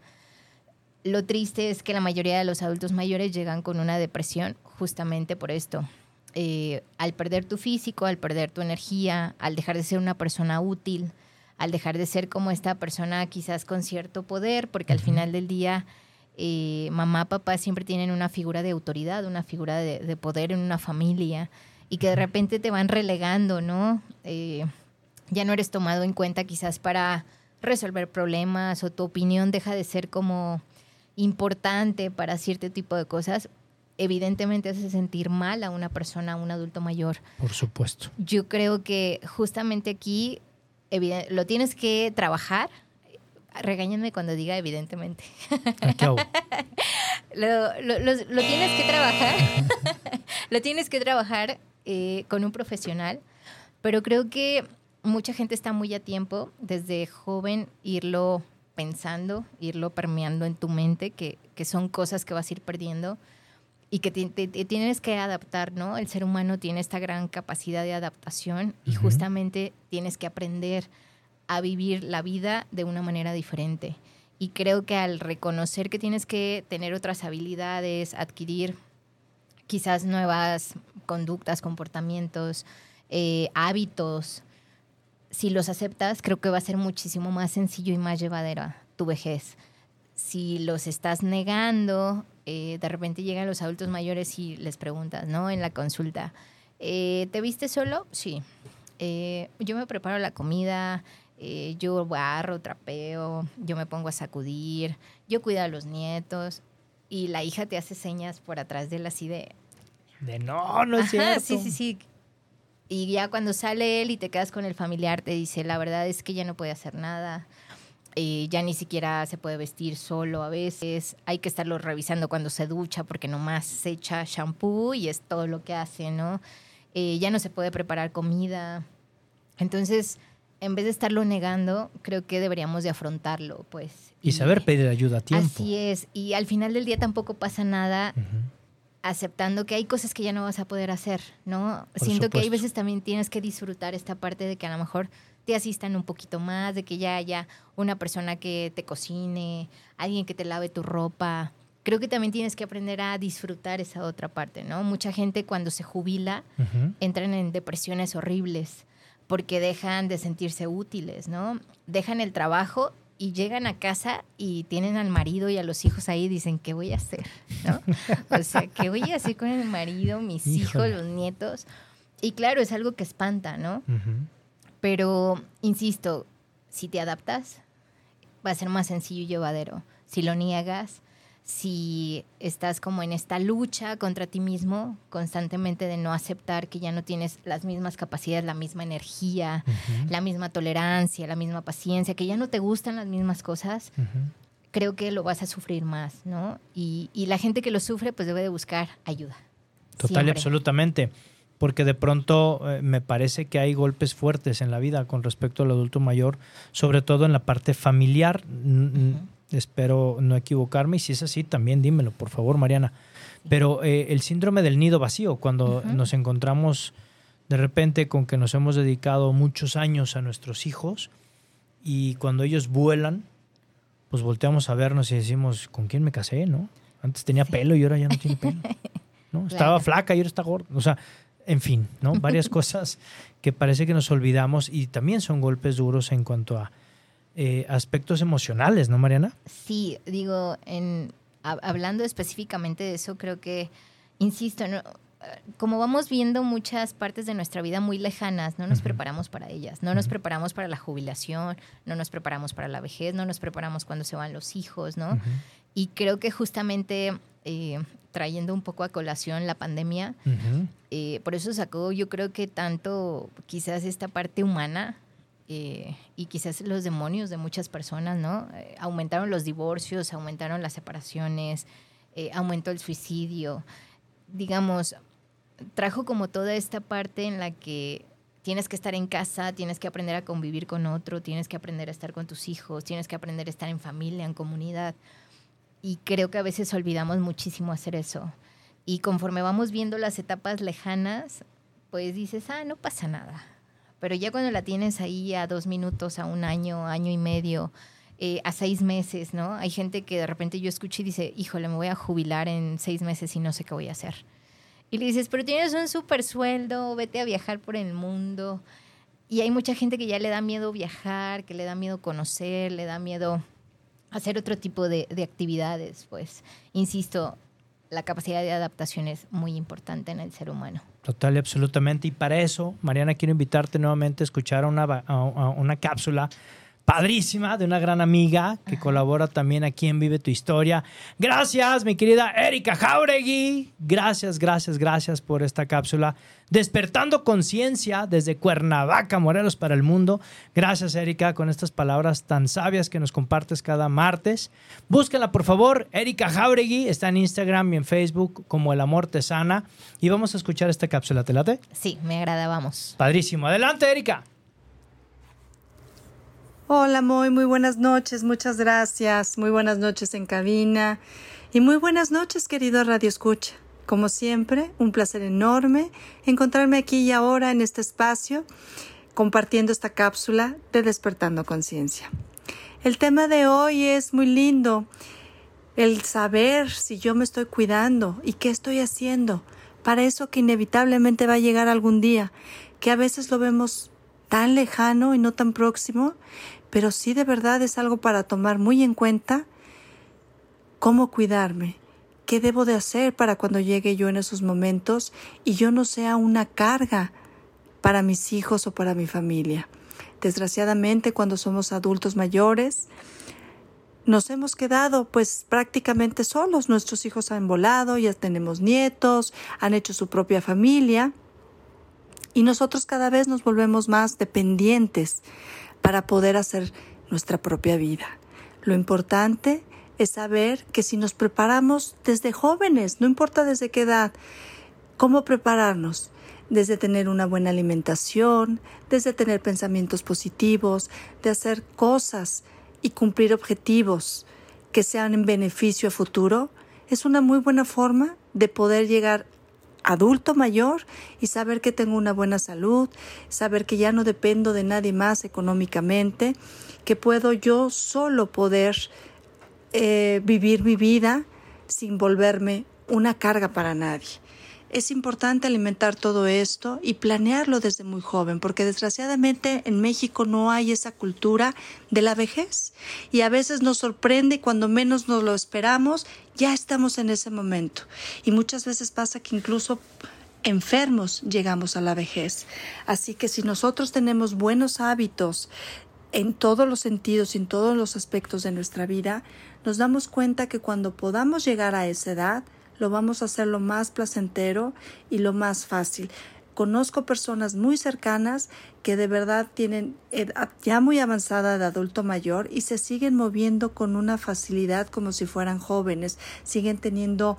Lo triste es que la mayoría de los adultos mayores llegan con una depresión justamente por esto, eh, al perder tu físico, al perder tu energía, al dejar de ser una persona útil, al dejar de ser como esta persona quizás con cierto poder, porque al final del día eh, mamá, papá siempre tienen una figura de autoridad, una figura de, poder en una familia y que de repente te van relegando, ¿no? Eh, ya no eres tomado en cuenta quizás para resolver problemas o tu opinión deja de ser como importante para cierto tipo de cosas evidentemente hace sentir mal a una persona, a un adulto mayor. Por supuesto. Yo creo que justamente aquí lo tienes que trabajar. Regáñenme cuando diga evidentemente. Ah, lo, lo, tienes que trabajar. lo tienes que trabajar eh, con un profesional. Pero creo que mucha gente está muy a tiempo desde joven irlo pensando, irlo permeando en tu mente, que, que son cosas que vas a ir perdiendo y que te, tienes que adaptar, ¿no? El ser humano tiene esta gran capacidad de adaptación y justamente tienes que aprender a vivir la vida de una manera diferente. Y creo que al reconocer que tienes que tener otras habilidades, adquirir quizás nuevas conductas, comportamientos, eh, hábitos, si los aceptas, creo que va a ser muchísimo más sencillo y más llevadera tu vejez. Si los estás negando, eh, de repente llegan los adultos mayores y les preguntas, ¿no? En la consulta, eh, ¿te viste solo? Sí. Eh, yo me preparo la comida, yo barro, trapeo, yo me pongo a sacudir, yo cuido a los nietos y la hija te hace señas por atrás de él así de... No, no es cierto. Sí, sí, sí. Y ya cuando sale él y te quedas con el familiar, te dice, la verdad es que ya no puede hacer nada eh, ya ni siquiera se puede vestir solo a veces, hay que estarlo revisando cuando se ducha porque nomás se echa shampoo y es todo lo que hace, ¿no? Eh, ya no se puede preparar comida. Entonces, en vez de estarlo negando, creo que deberíamos de afrontarlo, pues. Y, saber pedir ayuda a tiempo. Así es, y al final del día tampoco pasa nada. Aceptando que hay cosas que ya no vas a poder hacer, ¿no? Siento que hay veces también tienes que disfrutar esta parte de que a lo mejor te asistan un poquito más, de que ya haya una persona que te cocine, alguien que te lave tu ropa. Creo que también tienes que aprender a disfrutar esa otra parte, ¿no? Mucha gente cuando se jubila entran en depresiones horribles porque dejan de sentirse útiles, ¿no? Dejan el trabajo y llegan a casa y tienen al marido y a los hijos ahí y dicen, ¿qué voy a hacer? ¿No? O sea, ¿qué voy a hacer con el marido, mis hijos, los nietos? Y claro, es algo que espanta, ¿no? Pero, insisto, si te adaptas, va a ser más sencillo y llevadero. Si lo niegas, si estás como en esta lucha contra ti mismo, constantemente de no aceptar que ya no tienes las mismas capacidades, la misma energía, la misma tolerancia, la misma paciencia, que ya no te gustan las mismas cosas, creo que lo vas a sufrir más, ¿no? Y, la gente que lo sufre, pues debe de buscar ayuda. Total y absolutamente porque de pronto eh, me parece que hay golpes fuertes en la vida con respecto al adulto mayor, sobre todo en la parte familiar. Espero no equivocarme y si es así, también dímelo, por favor, Mariana. Pero eh, el síndrome del nido vacío, cuando nos encontramos de repente con que nos hemos dedicado muchos años a nuestros hijos y cuando ellos vuelan, pues volteamos a vernos y decimos, ¿con quién me casé? ¿No? Antes tenía pelo y ahora ya no tiene pelo. ¿no? Estaba flaca y ahora está gorda. O sea, en fin, ¿no? Varias cosas que parece que nos olvidamos y también son golpes duros en cuanto a eh, aspectos emocionales, ¿no, Mariana? Sí, digo, en, hablando específicamente de eso, creo que, insisto, como vamos viendo muchas partes de nuestra vida muy lejanas, no nos preparamos para ellas, no nos preparamos para la jubilación, no nos preparamos para la vejez, no nos preparamos cuando se van los hijos, ¿no? Y creo que justamente eh, trayendo un poco a colación la pandemia, eh, por eso sacó yo creo que tanto quizás esta parte humana eh, y quizás los demonios de muchas personas, ¿no? aumentaron los divorcios, aumentaron las separaciones, aumentó el suicidio, digamos, trajo como toda esta parte en la que tienes que estar en casa, tienes que aprender a convivir con otro, tienes que aprender a estar con tus hijos, tienes que aprender a estar en familia, en comunidad. Y creo que a veces olvidamos muchísimo hacer eso. Y conforme vamos viendo las etapas lejanas, pues dices, ah, no pasa nada. Pero ya cuando la tienes ahí a dos minutos, a un año, año y medio, eh, a seis meses, ¿no? Hay gente que de repente yo escucho y dice, híjole, me voy a jubilar en seis meses y no sé qué voy a hacer. Y le dices, pero tienes un super sueldo, vete a viajar por el mundo. Y hay mucha gente que ya le da miedo viajar, que le da miedo conocer, le da miedo hacer otro tipo de actividades. Pues, insisto, la capacidad de adaptación es muy importante en el ser humano. Total y absolutamente. Y para eso, Mariana, quiero invitarte nuevamente a escuchar una, una cápsula padrísima de una gran amiga que colabora también aquí en Vive tu Historia. Gracias, mi querida Erika Jauregui. Gracias, gracias, gracias por esta cápsula. Despertando conciencia desde Cuernavaca, Morelos para el mundo. Gracias, Erika, con estas palabras tan sabias que nos compartes cada martes. Búsquenla, por favor. Erika Jauregui está en Instagram y en Facebook como El Amor Te Sana. Y vamos a escuchar esta cápsula. ¿Te late? Sí, me agrada, vamos. Padrísimo. Adelante, Erika. Hola, muy, muy buenas noches, muchas gracias. Muy buenas noches en cabina y muy buenas noches, querido Radio Escucha. Como siempre, un placer enorme encontrarme aquí y ahora en este espacio compartiendo esta cápsula de Despertando Conciencia. El tema de hoy es muy lindo, el saber si yo me estoy cuidando y qué estoy haciendo para eso que inevitablemente va a llegar algún día, que a veces lo vemos tan lejano y no tan próximo, pero sí de verdad es algo para tomar muy en cuenta cómo cuidarme, qué debo de hacer para cuando llegue yo en esos momentos y yo no sea una carga para mis hijos o para mi familia. Desgraciadamente cuando somos adultos mayores, nos hemos quedado pues prácticamente solos. Nuestros hijos han volado, ya tenemos nietos, han hecho su propia familia y nosotros cada vez nos volvemos más dependientes para poder hacer nuestra propia vida. Lo importante es saber que si nos preparamos desde jóvenes, no importa desde qué edad, cómo prepararnos, desde tener una buena alimentación, desde tener pensamientos positivos, de hacer cosas y cumplir objetivos que sean en beneficio a futuro, es una muy buena forma de poder llegar adulto mayor y saber que tengo una buena salud, saber que ya no dependo de nadie más económicamente, que puedo yo solo poder eh, vivir mi vida sin volverme una carga para nadie. Es importante alimentar todo esto y planearlo desde muy joven, porque desgraciadamente en México no hay esa cultura de la vejez y a veces nos sorprende y cuando menos nos lo esperamos ya estamos en ese momento. Y muchas veces pasa que incluso enfermos llegamos a la vejez. Así que si nosotros tenemos buenos hábitos en todos los sentidos, en todos los aspectos de nuestra vida, nos damos cuenta que cuando podamos llegar a esa edad, lo vamos a hacer lo más placentero y lo más fácil. Conozco personas muy cercanas que de verdad tienen edad ya muy avanzada de adulto mayor y se siguen moviendo con una facilidad como si fueran jóvenes, siguen teniendo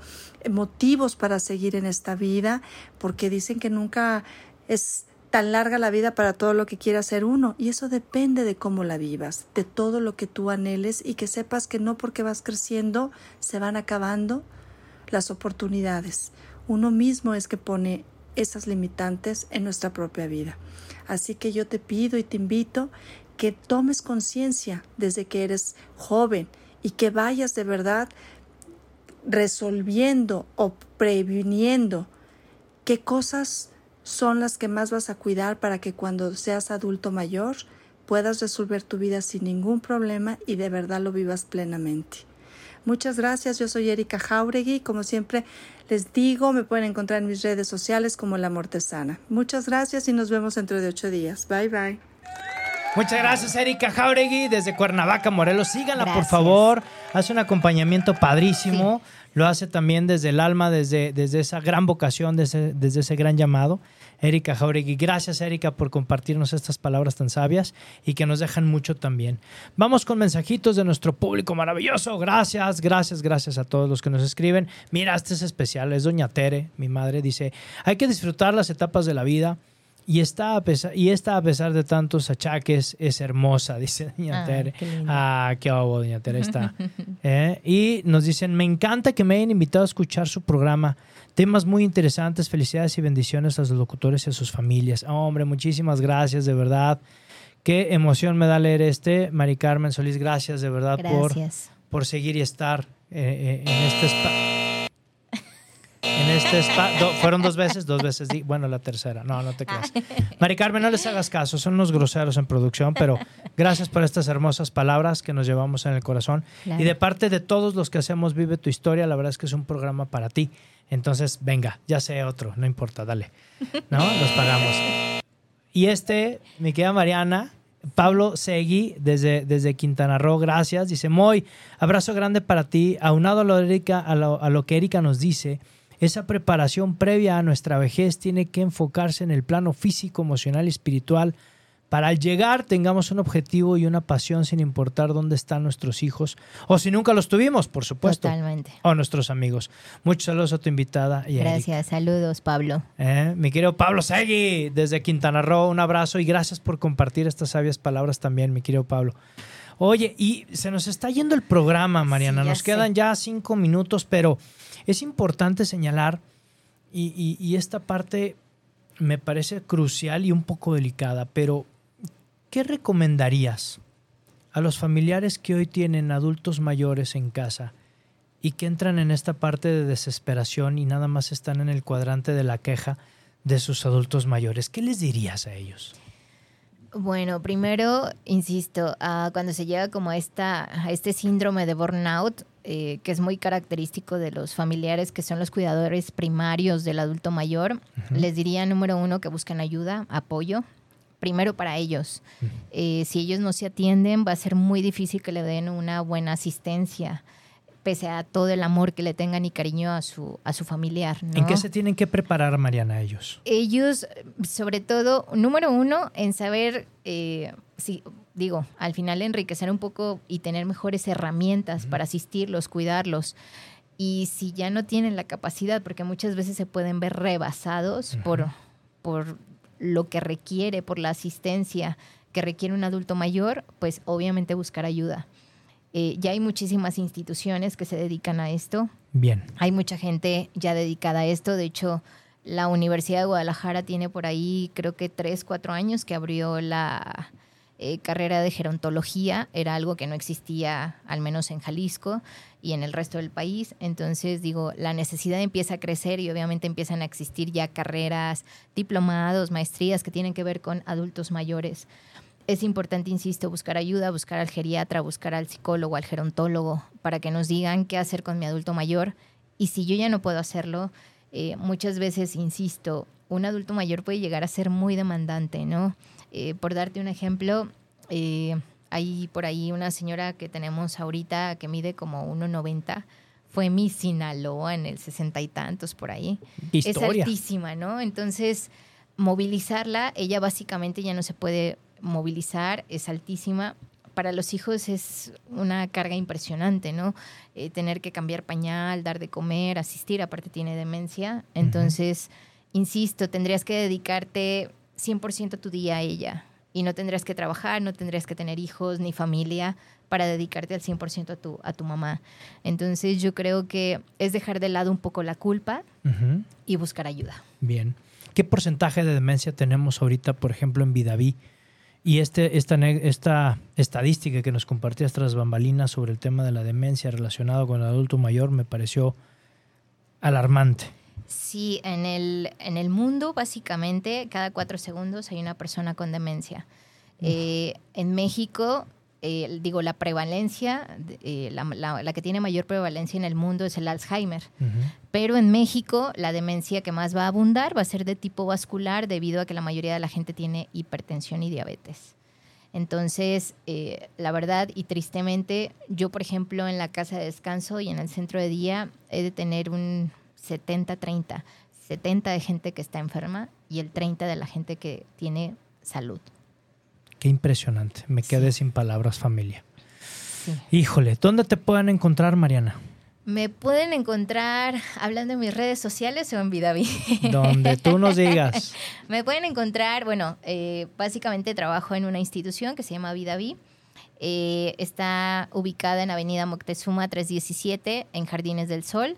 motivos para seguir en esta vida porque dicen que nunca es tan larga la vida para todo lo que quiera hacer uno y eso depende de cómo la vivas, de todo lo que tú anheles y que sepas que no porque vas creciendo se van acabando las oportunidades. Uno mismo es que pone esas limitantes en nuestra propia vida. Así que yo te pido y te invito que tomes conciencia desde que eres joven y que vayas de verdad resolviendo o previniendo qué cosas son las que más vas a cuidar para que cuando seas adulto mayor puedas resolver tu vida sin ningún problema y de verdad lo vivas plenamente Muchas gracias, yo soy Erika Jauregui. Como siempre les digo, me pueden encontrar en mis redes sociales como La Mortesana. Muchas gracias y nos vemos dentro de ocho días. Bye bye. Muchas gracias, Erika Jauregui, desde Cuernavaca, Morelos. Síganla, por favor. Hace un acompañamiento padrísimo. Lo hace también desde el alma, desde, desde esa gran vocación, desde, desde ese gran llamado. Erika Jauregui, gracias, Erika, por compartirnos estas palabras tan sabias y que nos dejan mucho también. Vamos con mensajitos de nuestro público maravilloso. Gracias, gracias, gracias a todos los que nos escriben. Mira, este es especial. Es Doña Tere, mi madre. Dice: hay que disfrutar las etapas de la vida. Y esta, a pesar, y esta, a pesar de tantos achaques, es hermosa, dice Doña Tere. qué. Ah, qué obo, Doña Tere está. Eh, Y nos dicen, me encanta que me hayan invitado a escuchar su programa. Temas muy interesantes, felicidades y bendiciones a los locutores y a sus familias. Oh, hombre, muchísimas gracias, de verdad. Qué emoción me da leer este. Mari Carmen Solís, gracias de verdad por, por seguir y estar eh, eh, en este espacio. En este espacio. fueron dos veces, dos veces. di- bueno, la tercera. No, no te creas. Mari Carmen, no les hagas caso. Son unos groseros en producción, pero gracias por estas hermosas palabras que nos llevamos en el corazón. Claro. Y de parte de todos los que hacemos Vive tu Historia, la verdad es que es un programa para ti. Entonces, venga, ya sé otro, no importa, dale. ¿No? Los pagamos. Y este, mi querida Mariana, Pablo Segui, desde, desde Quintana Roo, gracias. Dice, Moy, abrazo grande para ti. Aunado a lo, Erika- a lo, a lo que Erika nos dice, esa preparación previa a nuestra vejez tiene que enfocarse en el plano físico, emocional y espiritual. Para al llegar tengamos un objetivo y una pasión sin importar dónde están nuestros hijos o si nunca los tuvimos, por supuesto. Totalmente. O nuestros amigos. Muchos saludos a tu invitada y. Gracias. Saludos, Pablo. Eh, Mi querido Pablo Segui, desde Quintana Roo, un abrazo y gracias por compartir estas sabias palabras también, mi querido Pablo. Oye, y se nos está yendo el programa, Mariana. Sí, nos sé. quedan ya cinco minutos, pero es importante señalar, y, y- y esta parte me parece crucial y un poco delicada, pero ¿qué recomendarías a los familiares que hoy tienen adultos mayores en casa y que entran en esta parte de desesperación y nada más están en el cuadrante de la queja de sus adultos mayores? ¿Qué les dirías a ellos? Bueno, primero, insisto, ah, cuando se llega como a, esta, a este síndrome de burnout, eh, que es muy característico de los familiares que son los cuidadores primarios del adulto mayor, les diría, número uno, que busquen ayuda, apoyo, primero para ellos. Eh, si ellos no se atienden, va a ser muy difícil que le den una buena asistencia, pese a todo el amor que le tengan y cariño a su, a su familiar. ¿En qué se tienen que preparar, Mariana, ellos? ellos, sobre todo, número uno, en saber, eh, si, digo, al final enriquecer un poco y tener mejores herramientas para asistirlos, cuidarlos. Y si ya no tienen la capacidad, porque muchas veces se pueden ver rebasados por, por lo que requiere, por la asistencia que requiere un adulto mayor, pues obviamente buscar ayuda. Eh, ya hay muchísimas instituciones que se dedican a esto. Bien. Hay mucha gente ya dedicada a esto. De hecho, la Universidad de Guadalajara tiene por ahí, creo que tres, cuatro años que abrió la eh, carrera de gerontología. Era algo que no existía, al menos en Jalisco y en el resto del país. Entonces, digo, la necesidad empieza a crecer y obviamente empiezan a existir ya carreras, diplomados, maestrías que tienen que ver con adultos mayores. Es importante, insisto, buscar ayuda, buscar al geriatra, buscar al psicólogo, al gerontólogo, para que nos digan qué hacer con mi adulto mayor. Y si yo ya no puedo hacerlo, eh, muchas veces, insisto, un adulto mayor puede llegar a ser muy demandante, ¿no? Eh, por darte un ejemplo, eh, hay por ahí una señora que tenemos ahorita que mide como 1,90. Fue mi Sinaloa en el sesenta y tantos por ahí ¿Qué es altísima, ¿no? Entonces, movilizarla, ella básicamente ya no se puede movilizar, es altísima. Para los hijos es una carga impresionante, ¿no? Eh, tener que cambiar pañal, dar de comer, asistir, aparte tiene demencia. Entonces, insisto, tendrías que dedicarte 100% tu día a ella. Y no tendrías que trabajar, no tendrías que tener hijos ni familia para dedicarte al 100% a tu, a tu mamá. Entonces, yo creo que es dejar de lado un poco la culpa, y buscar ayuda. Bien. ¿Qué porcentaje de demencia tenemos ahorita, por ejemplo, en Vidaví? Y este, esta, esta estadística que nos compartías tras bambalinas sobre el tema de la demencia relacionado con el adulto mayor me pareció alarmante. Sí, en el, en el mundo, básicamente, cada cuatro segundos hay una persona con demencia. Eh, en México, eh, digo, la prevalencia, eh, la, la- la que tiene mayor prevalencia en el mundo es el Alzheimer. Pero en México la demencia que más va a abundar va a ser de tipo vascular debido a que la mayoría de la gente tiene hipertensión y diabetes. Entonces, eh, la verdad y tristemente, yo por ejemplo en la casa de descanso y en el centro de día he de tener un 70-30. 70 de gente que está enferma y el 30 de la gente que tiene salud. Qué impresionante. Me quedé sin palabras, familia. Sí. Híjole, ¿dónde te pueden encontrar, Mariana? Me pueden encontrar hablando en mis redes sociales o en Vidaví. Donde tú nos digas. Me pueden encontrar, bueno, eh, básicamente trabajo en una institución que se llama Vidaví. Eh, está ubicada en Avenida Moctezuma 317, en Jardines del Sol.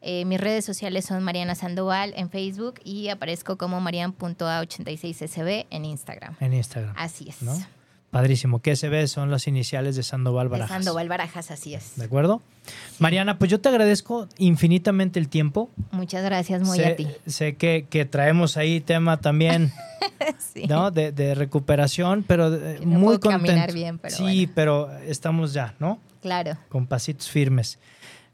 Eh, mis redes sociales son Mariana Sandoval en Facebook y aparezco como marian.a86sb en Instagram. En Instagram. Así es. ¿no? Padrísimo. ¿Qué se ve? Son las iniciales de Sandoval De Barajas. Sandoval Barajas, así es. ¿De acuerdo? Mariana, pues yo te agradezco infinitamente el tiempo. Muchas gracias, muy sé, a ti. sé que, que traemos ahí tema también, Sí. ¿no? De, de recuperación, pero eh, Que no muy puedo caminar contento. bien, pero sí, bueno. pero estamos ya, ¿no? Claro. Con pasitos firmes.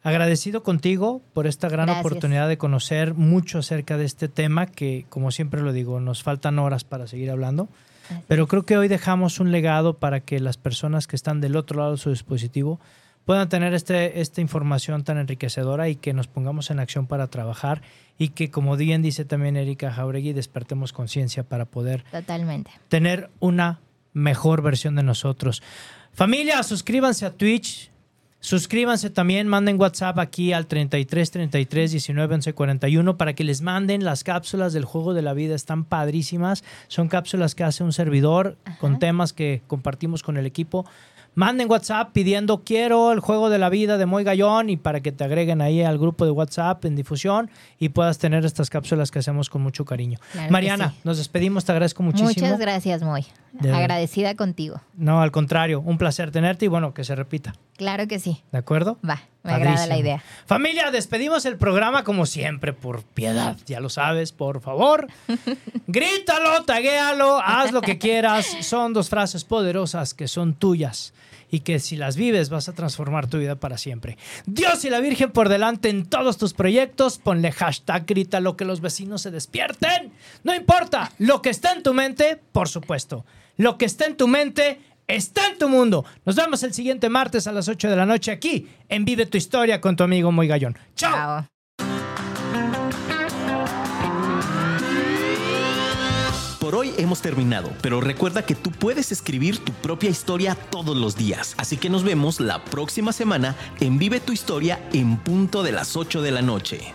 Agradecido contigo por esta gran Gracias. oportunidad de conocer mucho acerca de este tema que, como siempre lo digo, nos faltan horas para seguir hablando. Así Pero creo que hoy dejamos un legado para que las personas que están del otro lado de su dispositivo puedan tener este, esta información tan enriquecedora y que nos pongamos en acción para trabajar y que, como bien dice también Erika Jauregui, despertemos conciencia para poder Totalmente. tener una mejor versión de nosotros. Familia, suscríbanse a Twitch. Suscríbanse también, manden WhatsApp aquí al 33 33 19 11 41 para que les manden las cápsulas del juego de la vida. Están padrísimas. Son cápsulas que hace un servidor con temas que compartimos con el equipo. Manden WhatsApp pidiendo quiero el juego de la vida de Moy Gallón y para que te agreguen ahí al grupo de WhatsApp en difusión y puedas tener estas cápsulas que hacemos con mucho cariño. Claro Mariana, sí. nos despedimos, te agradezco muchísimo. Muchas gracias, Moy. De- Agradecida contigo. No, al contrario, un placer tenerte y bueno, que se repita. Claro que sí. ¿De acuerdo? Va, me agrada la idea. Familia, despedimos el programa como siempre, por piedad, ya lo sabes, por favor. Grítalo, taguéalo, haz lo que quieras. Son dos frases poderosas que son tuyas y que si las vives vas a transformar tu vida para siempre. Dios y la Virgen por delante en todos tus proyectos. Ponle hashtag grítalo que los vecinos se despierten. No importa, lo que está en tu mente, por supuesto. Lo que está en tu mente está en tu mundo. Nos vemos el siguiente martes a las 8 de la noche aquí en Vive tu Historia con tu amigo Muy Gallón. ¡Chao! Por hoy hemos terminado, pero recuerda que tú puedes escribir tu propia historia todos los días. Así que nos vemos la próxima semana en Vive tu Historia en punto de las 8 de la noche.